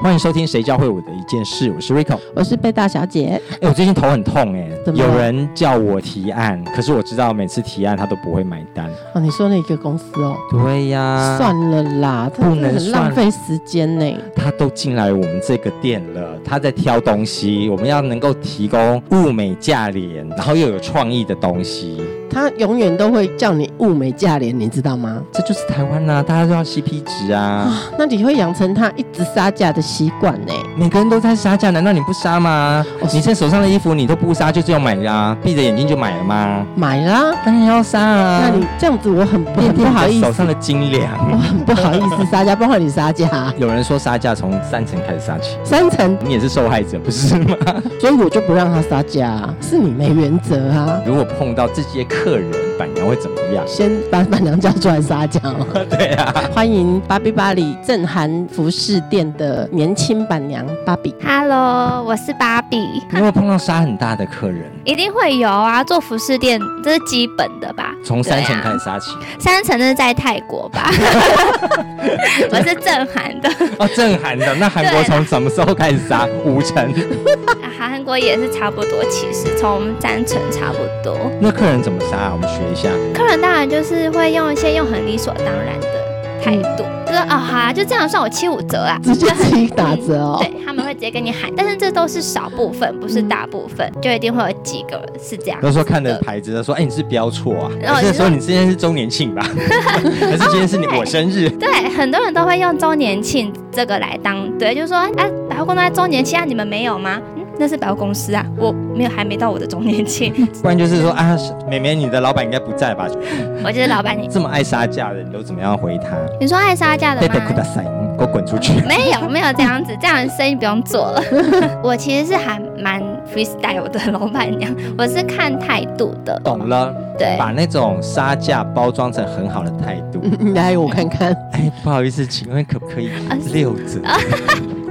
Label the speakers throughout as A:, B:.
A: 欢迎收听《谁教会我的一件事》，我是 Rico。
B: 我是贝大小姐。
A: 哎，我最近头很痛哎，有人叫我提案，可是我知道每次提案他都不会买单。
B: 哦，你说那个公司哦，
A: 对呀，
B: 算了啦，
A: 不能
B: 很浪费时间呢。
A: 他都进来我们这个店了，他在挑东西，我们要能够提供物美价廉，然后又有创意的东西，
C: 他永远都会叫你物美价廉，你知道吗？
A: 这就是台湾呐、大家都要 CP 值啊。
C: 那你会养成他一直杀价的习惯呢？
A: 每个人都在杀价，难道你不杀吗？
C: 哦
A: 你现在手上的衣服你都不杀，就这样买啦、闭着眼睛就买了吗？
C: 买啦，
A: 当然要杀啊！
C: 那你这样子我很不好意思，
A: 手上的斤两。
C: 我很不好意思杀价，包括你杀价
A: 有人说杀价从三层开始杀起，
C: 三层，
A: 你也是受害者不是吗？
C: 所以我就不让他杀价啊，是你没原则啊。
A: 如果碰到这些客人，板娘会怎么样？
C: 先把板娘叫出来杀价哦。
A: 对啊，
C: 欢迎芭比芭里正涵服饰店的年轻板娘芭比。
D: Hello，我是芭比，
A: 你有没有碰到杀很大的客人？
D: 一定会有啊。做服饰店这是基本的吧？
A: 从三层开始杀起
D: 三层那是在泰国吧？我是正韩的，
A: 哦，正韩的。那韩国从什么时候开始杀？五层。
D: 啊韩国也是差不多，其实从三层差不多。
A: 那客人怎么杀、啊？我们学一下。
D: 客人当然就是会用一些用很理所当然的态度，就说哦好啊，就这样算我七五折啊，
C: 直接
D: 就很
C: 自己打折哦。
D: 对，他们会直接跟你喊，但是这都是少部分，不是大部分，就一定会有几个是这样。
A: 都说看着牌子的说，哎、你是标错啊，
D: 然
A: 后是说你今天是周年庆吧？还是今天是你我生日？
D: 对，很多人都会用周年庆这个来当对，就是说，哎、百货公司在周年庆啊，你们没有吗？嗯，那是百货公司啊，我没有，还没到我的中年期，
A: 不然就是说啊，妹妹，你的老板应该不在吧？
D: 我就是老板你。
A: 这么爱杀价的，你都怎么样回他？
D: 你说爱杀价的吗？
A: 给我滚出去！
D: 没有没有这样子，这样的生意不用做了。我其实是还蛮 freestyle 的老板娘，我是看态度的。
A: 懂了，
D: 对，
A: 把那种杀价包装成很好的态度。
C: 你来我看看，
A: 哎，不好意思，请问可不可以六折？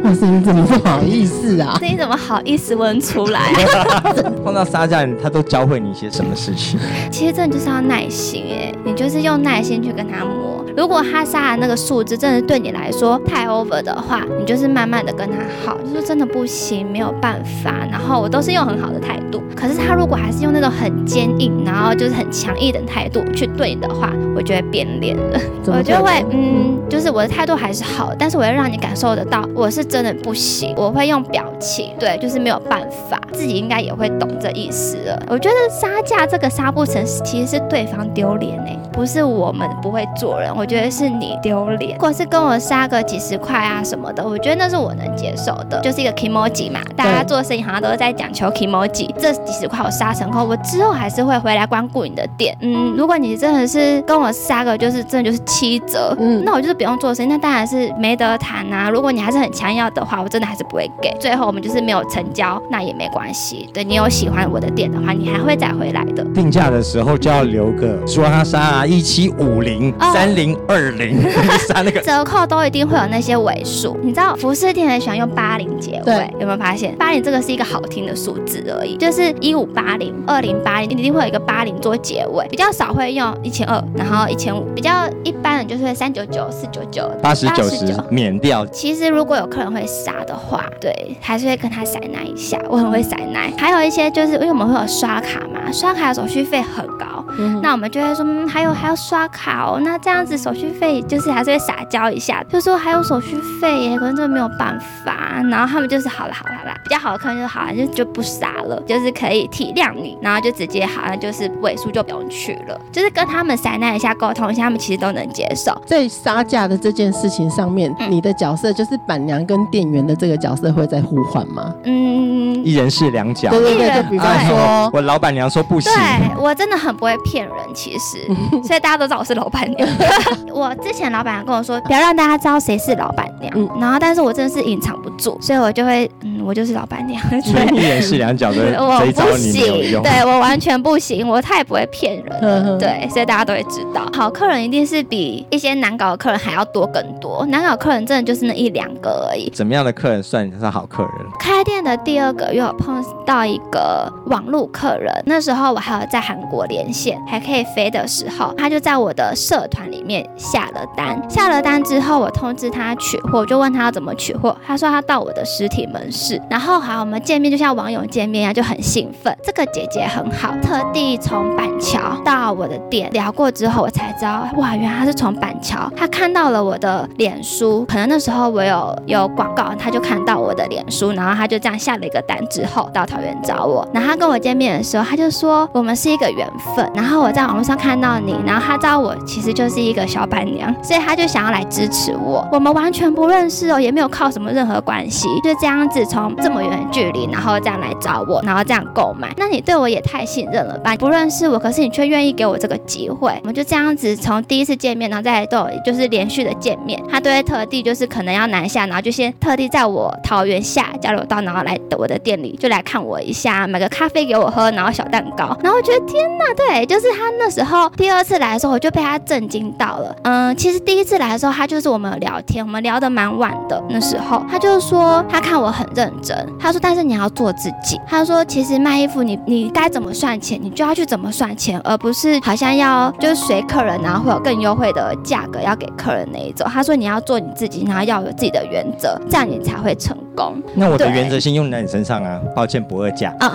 C: 哇塞，你怎么不好意思啊？
D: 这你怎么好意思问出来？
A: 碰到杀价，他都教会你一些什么事情？
D: 其实真的就是要耐心哎，你就是用耐心去跟他磨。如果他杀的那个数字真的对你来说太 over 的话，你就是慢慢的跟他好，就是真的不行，没有办法。然后我都是用很好的态度，可是他如果还是用那种很坚硬，然后就是很强硬的态度去对你的话，我就会变脸了。我就会嗯，就是我的态度还是好，但是我要让你感受得到我是真的不行，我会用表情，对，就是没有办法，自己应该也会懂这意思了。我觉得杀价这个杀不成，其实是对方丢脸哎，不是我们不会做人，我觉得是你丢脸。如果是跟我杀个几十块啊什么的，我觉得那是我能接受的，就是一个 emoji 嘛，大家做生意好像都是在讲求 emoji，这几十块我杀成后，我之后还是会回来光顾你的店。嗯，如果你真的是跟我杀个就是真的就是七折，
C: 嗯
D: 那我就是不用做生意，那当然是没得谈啊。如果你还是很强要的话，我真的还是不会给。最后我们就是没有成交，那也没关系。对你有喜欢我的店的话，你还会再回来的。
A: 定价的时候就要留个说他杀啊一七五零
D: 哦
A: 三零二零，三那个
D: 折扣都一定会有那些尾数，你知道服饰店很喜欢用八零结尾，有没有发现？八零这个是一个好听的数字而已，就是一五八零、二零八零，一定会有一个八零做结尾，比较少会用一千二，然后一千五，比较一般的就是会三九九、四九九、
A: 八十九十免掉。
D: 其实如果有客人会杀的话，对，还是会跟他塞奶一下。我很会塞奶，还有一些就是因为我们会有刷卡嘛，刷卡的手续费很高，
C: 嗯
D: 那我们就会说，嗯，还有还要刷卡哦，那这样子手续费就是还是会撒娇一下，就说还有手续费耶，可能真的没有办法。然后他们就是好了好了好了，比较好的客人就好了，就就不傻了，就是可以体谅你，然后就直接好像就是尾数就不用去了，就是跟他们塞奶一下沟通一下，他们其实都能接受。
C: 在杀价的这件事情上面，
D: 嗯
C: 你的角色就是板娘跟店员的这个角色会在互换吗？
D: 嗯，
A: 一人是两角。
C: 对对对，就比方
A: 哎
C: 说，
A: 我老板娘说不行，
D: 对我真的很不会骗人，其实，所以大家都知道我是老板娘。我之前老板娘跟我说，不要让大家知道谁是老板娘，
C: 嗯
D: 然后但是我真的是隐藏不住，所以我就会，嗯，我就是老板娘。
A: 所以一
D: 对。
A: 人是两脚的
D: 我不行，对我完全不行，我太不会骗人了，对，所以大家都会知道，好客人一定是比一些难搞的客人还要多更多，难搞客人真的就是那一两个而已。
A: 怎么样的客人算是好客人？
D: 开店的第二个月，我碰到一个网络客人，那时候然后我还有在韩国连线，还可以飞的时候，他就在我的社团里面下了单。下了单之后，我通知他取货，就问他要怎么取货，他说他到我的实体门市。然后好，我们见面就像网友见面一样，就很兴奋。这个姐姐很好，特地从板桥到我的店聊过之后，我才知道，哇，原来她是从板桥，她看到了我的脸书，可能那时候我有有广告，她就看到我的脸书，然后她就这样下了一个单之后到桃园找我。然后她跟我见面的时候，她就说我们是一个缘分。然后我在网络上看到你，然后他知道我其实就是一个小板娘，所以他就想要来支持我。我们完全不认识哦，也没有靠什么任何关系，就这样子从这么远的距离，然后这样来找我，然后这样购买。那你对我也太信任了吧？不认识我，可是你却愿意给我这个机会，我们就这样子从第一次见面，然后再都有就是连续的见面，他都会特地就是可能要南下，然后就先特地在我桃园下交流道，然后来我的店里就来看我一下，买个咖啡给我喝，然后小蛋糕，然后我觉得天哪，对，就是他那时候第二次来的时候，我就被他震惊到了。嗯，其实第一次来的时候，他就是我们聊天，我们聊得蛮晚的，那时候他就说他看我很认真，他说但是你要做自己，他说其实卖衣服你你该怎么算钱，你就要去怎么算钱，而不是好像要就是随客人，然后会有更优惠的价格要给客人那一种。他说你要做你自己，然后要有自己的原则，这样你才会成功。
A: 那我的原则性用在你身上啊，抱歉不二价。
D: 啊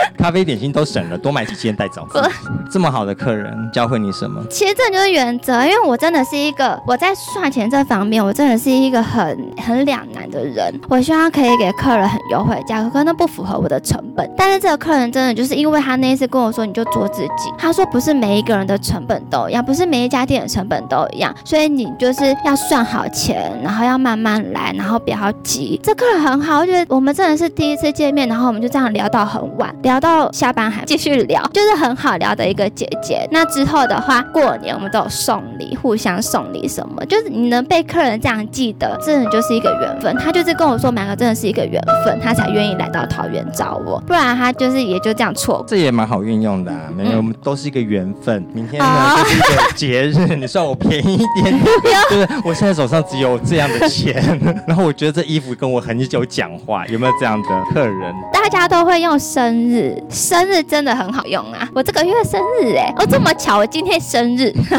A: 咖啡点心都省了，多买几件带走。这么好的客人教会你什么？
D: 其实这就是原则，因为我真的是一个我在算钱这方面，我真的是一个很很两难的人。我希望可以给客人很优惠的价格，可能不符合我的成本。但是这个客人真的就是因为他那一次跟我说，你就做自己。他说不是每一个人的成本都一样，不是每一家店的成本都一样，所以你就是要算好钱，然后要慢慢来，然后不要急。这客人很好，我觉得我们真的是第一次见面，然后我们就这样聊到很晚，聊到下班还继续聊，就是很好聊的一个姐姐。那之后的话，过年我们都有送礼，互相送礼什么，就是你能被客人这样记得，真的就是一个缘分。他就是跟我说，两个真的是一个缘分，他才愿意来到桃园找我，不然他就是也就这样错过。
A: 这也蛮好运用的、啊，没有，
D: 嗯
A: 我们都是一个缘分。明天呢、
D: 啊
A: 就是一个节日，你算我便宜一点点，就是我现在手上只有这样的钱，然后我觉得这衣服跟我很久讲话，有没有这样的客人？
D: 大家都会用生日，生日真的很好用啊！我这个月生日哎、哦这么巧，我今天生日，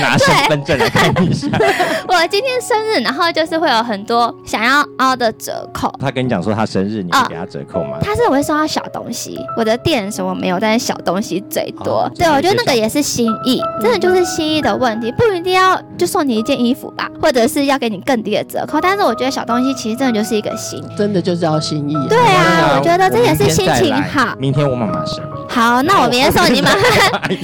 A: 拿身份证来看一下。
D: 我今天生日，然后就是会有很多想要凹的折扣。
A: 他跟你讲说他生日，你
D: 啊
A: 会给他折扣吗？
D: 他是我会送他小东西，我的店什么没有，但是小东西最多。对，我觉得那个也是心意，真的就是心意的问题，不一定要就送你一件衣服吧，或者是要给你更低的折扣。但是我觉得小东西其实真的就是一个心。
C: 真的就是要心意。
D: 对啊，我觉得这也是心情好。
A: 明天我妈妈生日，
D: 好，那我明天送你们。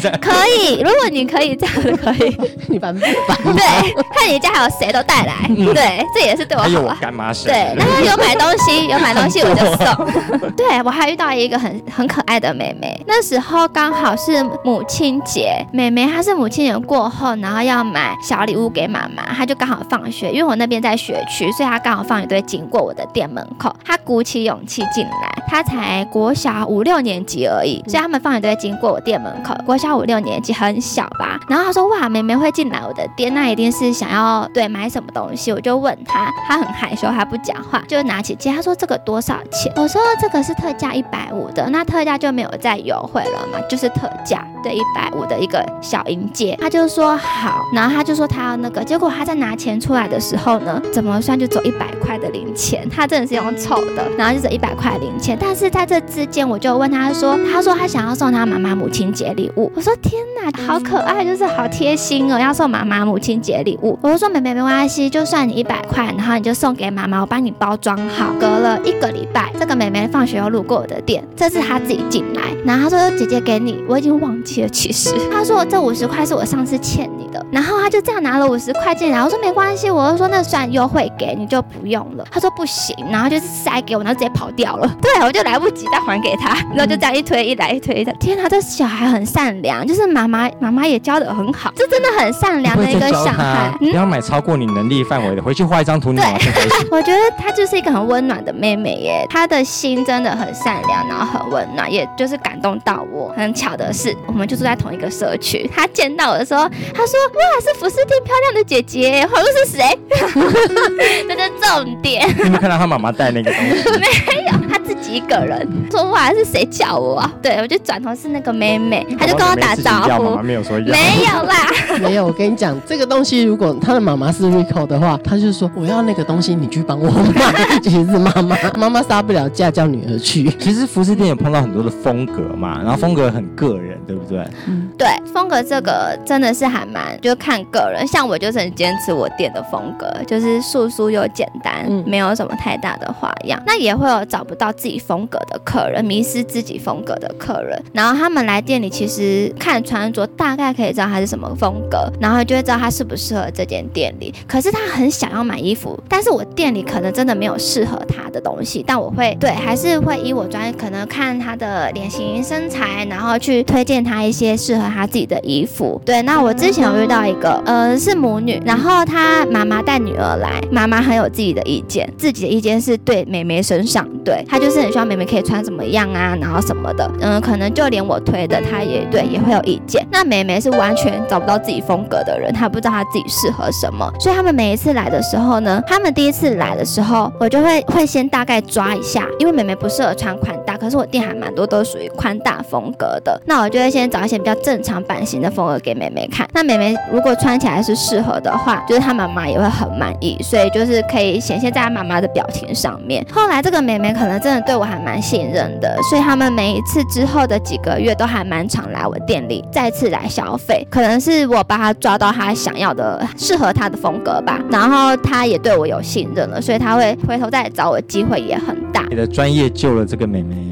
A: 在
D: 可以，如果你可以这样子，可以。
C: 你烦不烦？
D: 对，看你家还有谁都带来，对，这也是对我
A: 有我
D: 好啊。
A: 干妈生，
D: 对，那他有买东西，有买东西我就送。对我还遇到一个很很可爱的妹妹，那时候刚好是母亲节，妹妹她是母亲节过后，然后要买小礼物给妈妈，她就刚好放学，因为我那边在学区，所以她刚好放一堆经过我的店门口，她鼓起勇气进来，她才国小五六年级而已，所以他们放学都会经过我店门口，国小五六年级很小吧，然后他说哇，妹妹会进来我的店，那一定是想要对买什么东西，我就问他，他很害羞，他不讲话，就拿起戒，她说这个多少钱？我说这个是特价一百五的，那特价就没有再优惠了嘛，就是特价。对一百五的一个小银戒，他就说好，然后他就说他要那个，结果他在拿钱出来的时候呢，怎么算就走一百块的零钱，他真的是用凑的，然后就走一百块零钱，但是在这之间我就问他说，他说他想要送他妈妈母亲节礼物，我说天哪，好可爱，就是好贴心哦，要送妈妈母亲节礼物，我就说妹妹没关系，就算你一百块，然后你就送给妈妈，我帮你包装好。隔了一个礼拜，这个妹妹放学又路过我的店，这次她自己进来，然后她说姐姐给你，我已经忘记了，其实他说这五十块是我上次欠你的，然后他就这样拿了五十块进来，我说没关系，我就说那算优惠给你就不用了，他说不行，然后就是塞给我，然后直接跑掉了，对我就来不及再还给他，然后就这样一推一来一推一来，天哪，这小孩很善良，就是妈妈妈妈妈也教的很好，这真的很善良的一个小孩。
A: 不要买超过你能力范围的，回去画一张图，你马上开始。
D: 我觉得她就是一个很温暖的妹妹耶，她的心真的很善良，然后很温暖，也就是感动到我。很巧的是，我们就住在同一个社区。他见到我的时候，他说：“哇，是服饰店漂亮的姐姐。”我说是谁？这是重点。
A: 你有没有看到他妈妈带那个东西？
D: 没有，他自己一个人说：“哇，是谁叫我啊？”对，我就转头是那个妹妹，她就跟我打招呼
A: 妈妈。没有说要。
D: 没有啦，
C: 没有，我跟你讲，这个东西如果他的妈妈是 Rico 的话，他就说我要那个东西，你去帮我买。其实是妈妈，妈妈杀不了价，叫女儿去。
A: 其实服饰店有碰到很多的风格嘛，然后风格很个人，对不对？
D: 对，嗯，对风格这个真的是还蛮就看个人，像我就是很坚持我店的风格，就是素素又简单，
C: 嗯
D: 没有什么太大的花样。那也会有找不到自己风格的客人，迷失自己风格的客人，然后他们来店里其实看穿着大概可以知道他是什么风格，然后就会知道他适不适合这间店里。可是他很想要买衣服，但是我店里可能真的没有适合他的东西，但我会对还是会以我专业，可能看他的脸型、身材，然后去推荐他一些适合他自己的衣服。对，那我之前有遇到一个，呃，是母女，然后她妈妈带女儿来，妈妈很有自己的意见，自己的意见是对妹妹身上，对她就是很希望妹妹可以穿怎么样啊，然后什么的，嗯，可能就连我推的，她也对也会有意见。那妹妹是完全找不到自己风格的人，她不知道她自己适合什么，所以他们每一次来的时候呢，他们第一次来的时候，我就会会先大概抓一下，因为妹妹不适合穿宽大，可是我店还蛮多都属于宽大风格的，那我就会先找一些比较正常版型的风格给妹妹看。那妹妹如果穿起来是适合的话，就是她妈妈也会很满意，所以就是可以显现在她妈妈的表情上面。后来这个妹妹可能真的对我还蛮信任的，所以他们每一次之后的几个月都还蛮常来我店里再次来消费，可能是我帮她抓到她想要的适合她的风格吧，然后她也对我有信任了，所以她会回头再找我机会也很大。
A: 你的专业救了这个妹妹。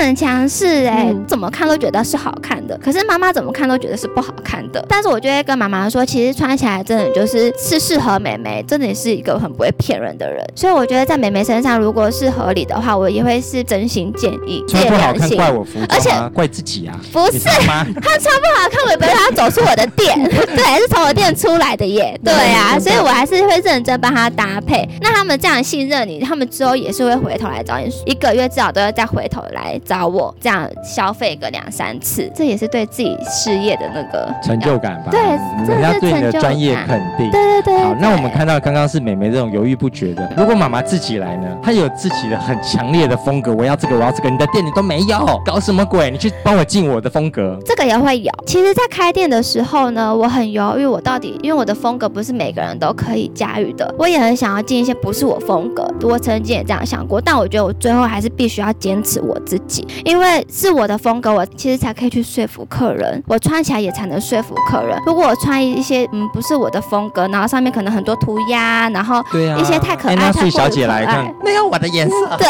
D: 很强势哎、
C: 嗯
D: 怎么看都觉得是好看的，可是妈妈怎么看都觉得是不好看的。但是我就会跟妈妈说，其实穿起来真的就是是适合美眉，真的是一个很不会骗人的人。所以我觉得在美眉身上，如果是合理的话，我也会是真心建议，
A: 穿不好看。怪我服
D: 而且
A: 怪自己啊。
D: 不是
A: 你知道吗？
D: 他穿不好看，我也不会让她走出我的店，对，是从我店出来的耶，对啊，所以我还是会认真帮她搭配。那他们这样信任你，他们之后也是会回头来找你，一个月至少都要再回头来找我，这样消费个两三次，这也是对自己事业的那个
A: 成就感吧。
D: 对
A: 人家对你的专业肯定。
D: 对对对
A: 好，那我们看到刚刚是美眉这种犹豫不决的，如果妈妈自己来呢？她有自己的很强烈的风格，我要这个，我要这个，你的店里都没有，搞什么鬼？你去帮我进我的风格。
D: 这个也会有。其实，在开店的时候呢，我很犹豫，我到底因为我的风格不是每个人都可以驾驭的，我也很想要进一些不是我风格。我曾经也这样想过，但我觉得我最后还是必须要坚持我自己，因为是我的风格，我其实才可以去说服客人，我穿起来也才能说服客人。如果我穿一些嗯不是我的风格，然后上面可能很多涂鸦，然后
A: 对啊，
D: 一些太可爱太
A: 睡小姐
D: 过于可爱
A: 来看，没有我的颜色。
D: 对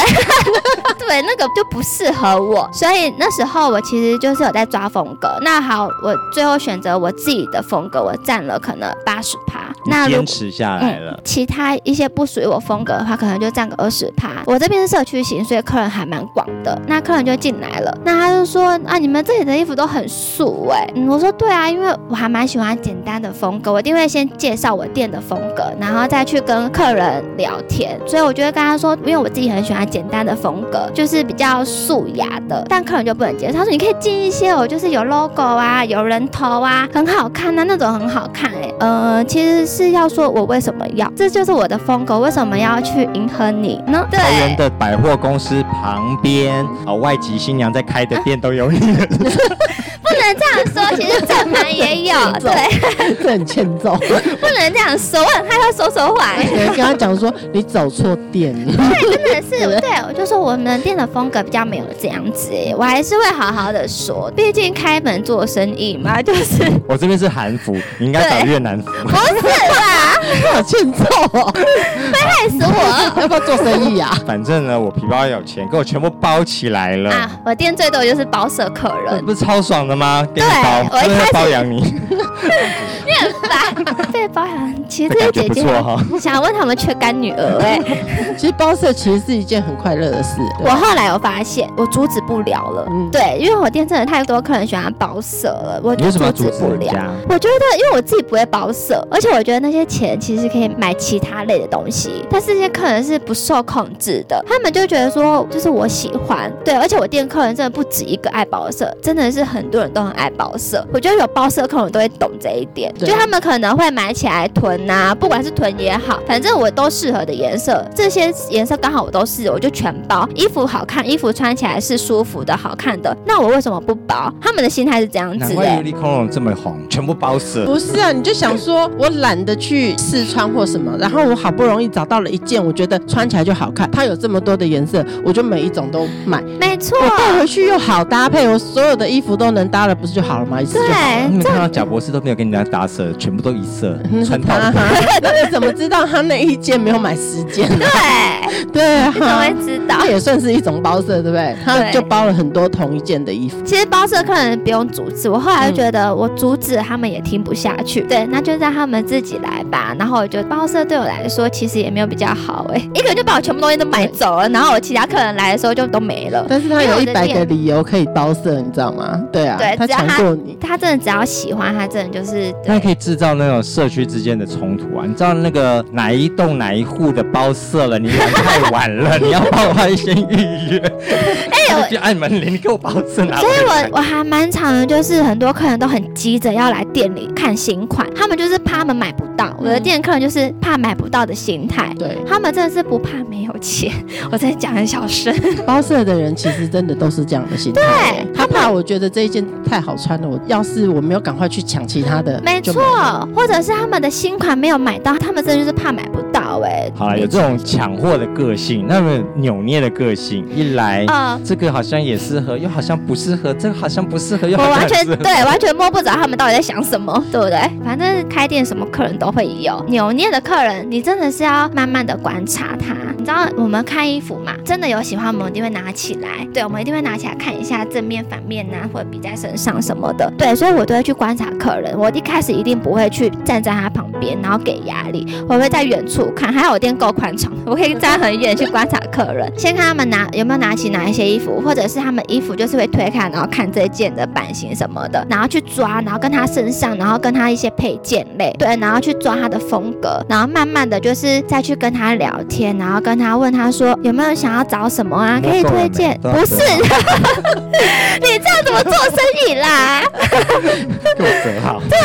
D: 对，那个就不适合我，所以那时候我其实就是有在抓风格。那好，我最后选择我自己的风格，我占了可能八十趴。那
A: 坚持下来了。
D: 其他一些不属于我风格的话，可能就占个二十趴。我这边是社区型，所以客人还蛮广的。那客人就进来了，那他就说啊，你们这里的衣服都很素哎、嗯，我说对啊，因为我还蛮喜欢简单的风格，我一定会先介绍我店的风格，然后再去跟客人聊天。所以我就会跟他说，因为我自己很喜欢简单的风格，就是比较素雅的，但客人就不能接受。他说你可以进一些哦，就是有 logo 啊，有人头啊，很好看啊，那种很好看哎、呃，其实是要说我为什么要，这就是我的风格，为什么要去迎合你呢？对。
A: 的百货公司旁边，啊，外籍新娘在开的店都有你的。
D: 不能这样说，其实正牌也有，对，
C: 这很欠揍。
D: 不能这样说，我很害怕说错话、欸。
C: 跟他讲说你走错店了。
D: 对，真的是，对，我就说我们店的风格比较没有这样子、欸，我还是会好好的说，毕竟开门做生意嘛，就是
A: 我这边是韩服，你应该找越南服。
D: 不是啦，
C: 好欠揍哦！
D: 害死我
C: 要不要做生意啊？
A: 反正呢，我皮包有钱，给我全部包起来了。
D: 啊！我店最多就是包舍客人，
A: 不是超爽的吗？给你
D: 对
A: 包，
D: 我一开始
A: 包养你。
D: 因你很烦。被包养，其实这些姐姐
A: 错哈。
D: 想问他们缺干女儿哎、
C: 其实包色其实是一件很快乐的事。
D: 我后来有发现，我阻止不了了。
C: 嗯
D: 对，因为我店真的太多客人喜欢包色了，我阻止不了。我觉得，因为我自己不会包色，而且我觉得那些钱其实可以买其他类的东西，但是这些客人是不受控制的，他们就觉得说，就是我喜欢，对，而且我店客人真的不止一个爱包色，真的是很多人都很爱包色。我觉得有包色的客人都会懂这一点，
C: 对
D: 就他们可能会买起来囤呐、不管是囤也好，反正我都适合的颜色，这些颜色刚好我都是，我就全包。衣服好看，衣服穿起来是舒服的、好看的，那我为什么不包？他们的心态是这样子的、
A: 难怪 Uniqlo 这么红，全部包色。
C: 不是啊，你就想说，我懒得去试穿或什么，然后我好不容易找到了一件，我觉得穿起来就好看，它有这么多的颜色，我就每一种都买。
D: 没错，
C: 我带回去又好搭配，我所有的衣服都能搭了，不是就好了吗？一次就好了。
D: 对
A: 你们看到贾博士都没有跟人家搭色，全部都一色，
C: 嗯
A: 穿套
C: 他 那你怎么知道他那一件没有买十件呢？
D: 对，
C: 对
D: 怎么会知道
C: 这？也算是一种包色，对不对？他
D: 对
C: 就包了很多同一件的衣服。
D: 其实包色客人不用阻止，我后来就觉得我阻止他们也听不下去，对，那就让他们自己来吧。然后我觉得包色对我来说其实也没有比较好哎、一个人就把我全部东西都买走了，然后我其他客人来的时候就都没了。
C: 但是他有一百个理由可以包色，你知道吗？对啊，他
D: 对他
C: 强过你。
D: 他真的只要喜欢，他真的就是
A: 那可以制造那种社区之间的冲突啊！你知道那个哪一栋哪一户的包色了，你来太晚了，你要帮我先预约。哎
D: 我
A: 去按门铃，你给我包色拿回
D: 所以。我我还蛮常的，就是很多客人都很急着要来店里看新款，他们就是怕他们买不到。我的店客人就是怕买不到的心态，
C: 对，
D: 他们真的是不怕没有钱。我在讲很小声，
C: 包色的人其实真的都是这样的心态。
D: 对
C: 他怕我觉得这一件太好穿了，我要是我没有赶快去抢其他的，
D: 没错或者是他们的新款没有买到，他们真的就是怕买不到哎、
A: 好了，有这种抢货的个性，那么扭捏的个性，一来、
D: 呃，
A: 这个好像也适合，又好像不适合，这个好像不适合，又
D: 我完。全对，完全摸不着他们到底在想什么，对不对？反正开店什么客人都会有，扭捏的客人，你真的是要慢慢的观察他。你知道我们看衣服嘛，真的有喜欢，我们一定会拿起来，对，我们一定会拿起来看一下正面、反面呐、或者比在身上什么的，对，所以我都会去观察客人。我一开始一定不会去站在他旁边，然后给压力，我会在远处看。还好我店够宽敞，我可以站很远去观察客人，先看他们拿有没有拿起哪一些衣服，或者是他们衣服就是会推开，然后看这件的版型什么的，然后去抓，然后跟他身上，然后跟他一些配件类，对，然后去抓他的风格，然后慢慢的就是再去跟他聊天，然后跟他问他说有没有想要找什么啊，可以推荐，不是，你这样怎么做生意啦？
A: 给我折好。
D: 对，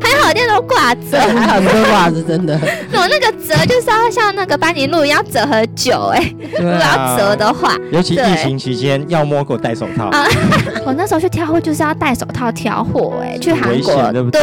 D: 还好店都挂着，
C: 很好的袜子，真的。
D: 我那个折就是要像那个班尼路一样折很久哎、如果要折的话，
A: 尤其疫情期间，要摸给我戴手套。
D: 啊 我那时候去挑货就是要戴手套挑货哎、去韩
A: 危
D: 国
A: 对不对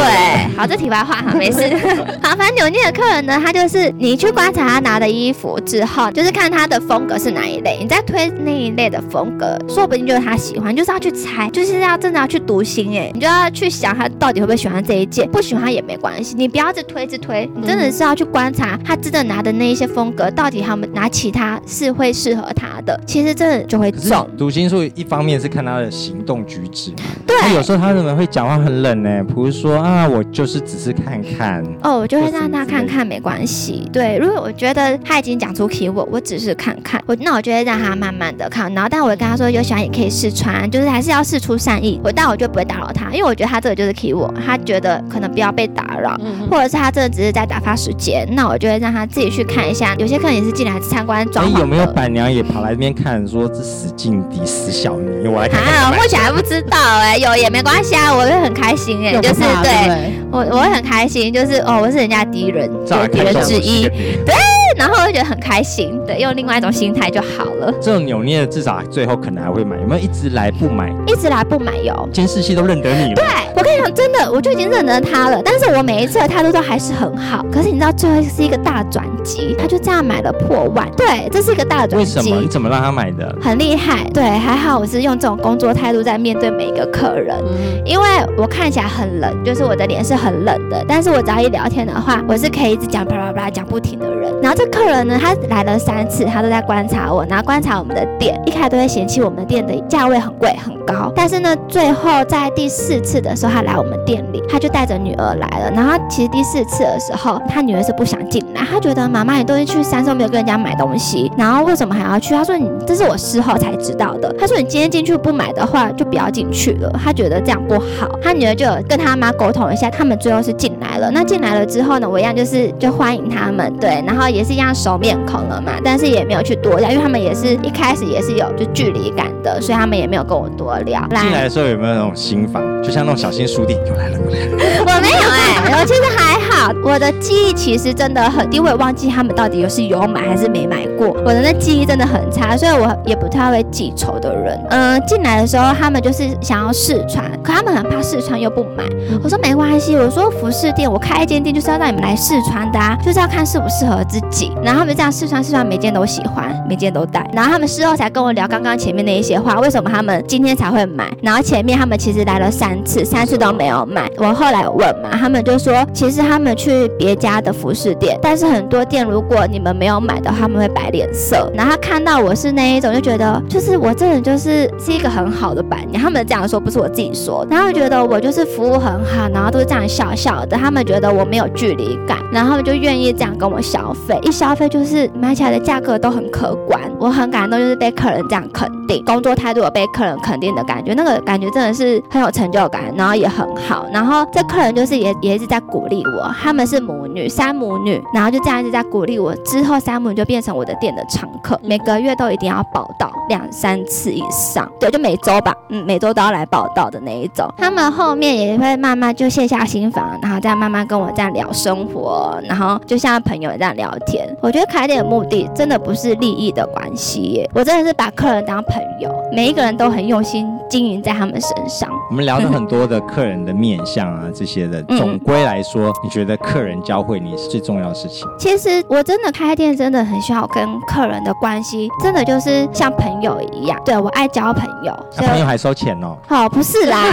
D: 好，这题外话哈，没事。好，反正扭捏的客人呢，他就是你去观察他拿的衣服之后，就是看他的风格是哪一类，你再推那一类的风格，说不定就是他喜欢，就是要去猜，就是要真的要去读心哎、你就要去想他到底会不会喜欢这一件，不喜欢也没关系，你不要一直推一直推，你真的是要去观察他真的拿的那一些风格，到底他们拿其他是会适合他的，其实真的就会
A: 可读心术一方面是看他的行动举止，
D: 对
A: 他有时候他们会讲话很冷呢，比如说啊，我就是只是看看，
D: 哦，我就会让他看看，没关系。对，如果我觉得他已经讲出 key 我，我只是看看，我那我就会让他慢慢的看，然后但我会跟他说有喜欢也可以试穿，就是还是要试出善意。我但我就不会打扰他，因为我觉得他这个就是 key 我，他觉得可能不要被打扰。
C: 嗯
D: 或者是他真的只是在打发时间，那我就会让他自己去看一下。有些客人也是进来参观装潢的。
A: 哎有没有板娘也跑来这边看，说这死劲敌死小尼，我来看看
D: 啊。目前还不知道哎、有也没关系啊，我会很开心哎、就是
C: 对
D: 我我会很开心，就是哦，我是人家敌人，就是敌人之一
A: 不是个，敌
D: 然后我会觉得很开心，对，用另外一种心态就好了。
A: 这种扭捏的至少最后可能还会买，有没有一直来不买？
D: 一直来不买哟。
A: 监视器都认得你了。
D: 对，我跟你讲，真的，我就已经认得他了。但是我每一次的态度都还是很好。可是你知道，最后是一个大转机，他就这样买了破万。对，这是一个大转机
A: 为什么？你。怎么让他买的？
D: 很厉害，对，还好我是用这种工作态度在面对每一个客人，
C: 嗯
D: 因为我看起来很冷，就是我的脸是很冷的，但是我只要一聊天的话，我是可以一直讲巴拉巴拉讲不停的人。然后这客人呢，他来了三次，他都在观察我，然后观察我们的店，一开始都会嫌弃我们的店的价位很贵很高，但是呢，最后在第四次的时候，他来我们店里，他就带着女儿来了。然后其实第四次的时候，他女儿是不想进来，他觉得妈妈你都是去山上没有跟人家买东西，然后为什么还要去？他说你这是我事后才知道的。他说你今天进去不买的话，就不要进去了。他觉得这样不好。他女儿就跟他妈沟通一下，他们最后是进来了。那进来了之后呢，我一样就是就欢迎他们，对，然后也是一样熟面孔了嘛，但是也没有去多聊，因为他们也是一开始也是有就距离感的，所以他们也没有跟我多聊。
A: 进来的时候有没有那种心房，就像那种小心书店，又来了又来了。
D: 我没有哎、我其实还好，我的记忆其实真的很低，我也忘记他们到底有是有买还是没买过，我的那记忆真的很差，所以我也不太会记仇的人。嗯、进来的时候他们就是想要试穿，可他们很怕试穿又不买。我说没关系，我说服饰店我开一间店就是要让你们来试穿的啊，就是要看适不适合自己。然后他们这样试穿试穿，每件都喜欢，每件都戴。然后他们事后才跟我聊刚刚前面那一些话，为什么他们今天才会买？然后前面他们其实来了三次，三是都没有买。我后来问嘛，他们就说其实他们去别家的服饰店，但是很多店如果你们没有买的话，他们会摆脸色。然后他看到我是那一种，就觉得就是我这人就是是一个很好的板娘，他们这样说不是我自己说，然后觉得我就是服务很好，然后都是这样笑笑的，他们觉得我没有距离感，然后就愿意这样跟我消费，一消费就是买起来的价格都很可观，我很感动，就是被客人这样肯定，工作态度有被客人肯定的感觉，那个感觉真的是很有成就感，然后也很好，然后这客人就是也也一直在鼓励我，他们是母女三母女，然后就这样一直在鼓励我，之后三母女就变成我的店的常客，每个月都一定要报道两三次以上，对，就每周吧，嗯，每周都要来报道的那一种。他们后面也会慢慢就卸下心房，然后再慢慢跟我这样聊生活，然后就像朋友这样聊天。我觉得开店的目的真的不是利益的关系耶，我真的是把客人当朋友，每一个人都很用心经营在他们身上。
A: 我们聊了很多的客人的面相啊，这些的。
D: 嗯
A: 总归来说，你觉得客人教会你是最重要的事情？
D: 其实我真的开店，真的很需要跟客人的关系，真的就是像朋友一样。对我爱交朋友，
A: 朋友还收钱哦。
D: 哦不是啦，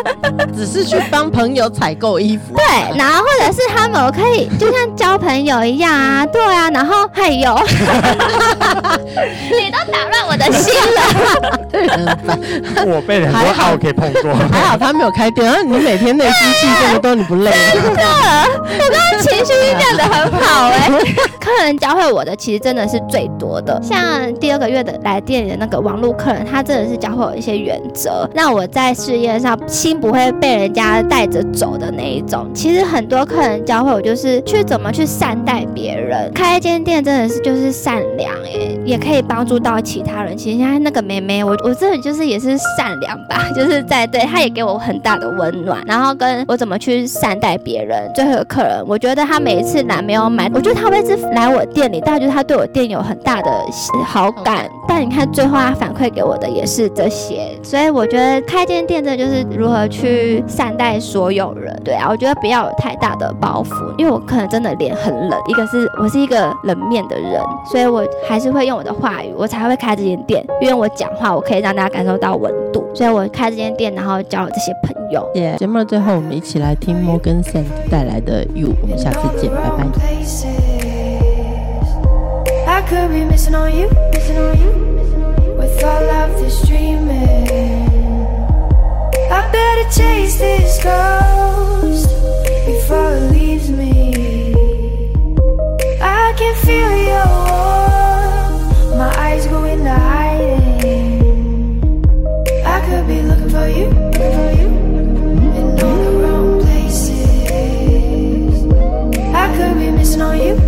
C: 只是去帮朋友采购衣服。
D: 对，然后或者是他们，我可以就像交朋友一样啊，对啊，然后还有，你都打乱我的心了。
A: 我被很多
C: 还好
A: 号可以碰过。
C: 还好他没有开店，然后你每天内心戏这么多，你不累吗？
D: 我刚刚情绪变得很好哎、客人教会我的其实真的是最多的，像第二个月的来店里的那个网络客人，他真的是教会我一些原则，让我在事业上心不会被人家带着走的那一种。其实很多客人教会我就是去怎么去善待别人，开一间店真的是就是善良哎、也可以帮助到其他人。其实现在那个妹妹，我我这里就是也是善良吧，就是在对他也给我很大的温暖，然后跟我怎么去善待别人。最后客人，我觉得他每一次来没有买，我觉得他会一直来我店里，大概就是他对我店有很大的好感。但你看最后他反馈给我的也是这些，所以我觉得开间店真的就是如何去善待所有人。对啊，我觉得不要有太大的包袱，因为我可能真的脸很冷，一个是我是一个冷面的人，所以我还是会用我的话语，我才会开这间店，因为我讲话我可以让大家感受到温度所以我开这间店然后交了这些朋友。
B: 耶节目的最后我们一起来听摩根森的 you 我下次拜拜。
E: Morgan Sane 带来的 can feel your warmth. My eyes go wide could be looking for you, for you. In all the wrong places I could be missing on you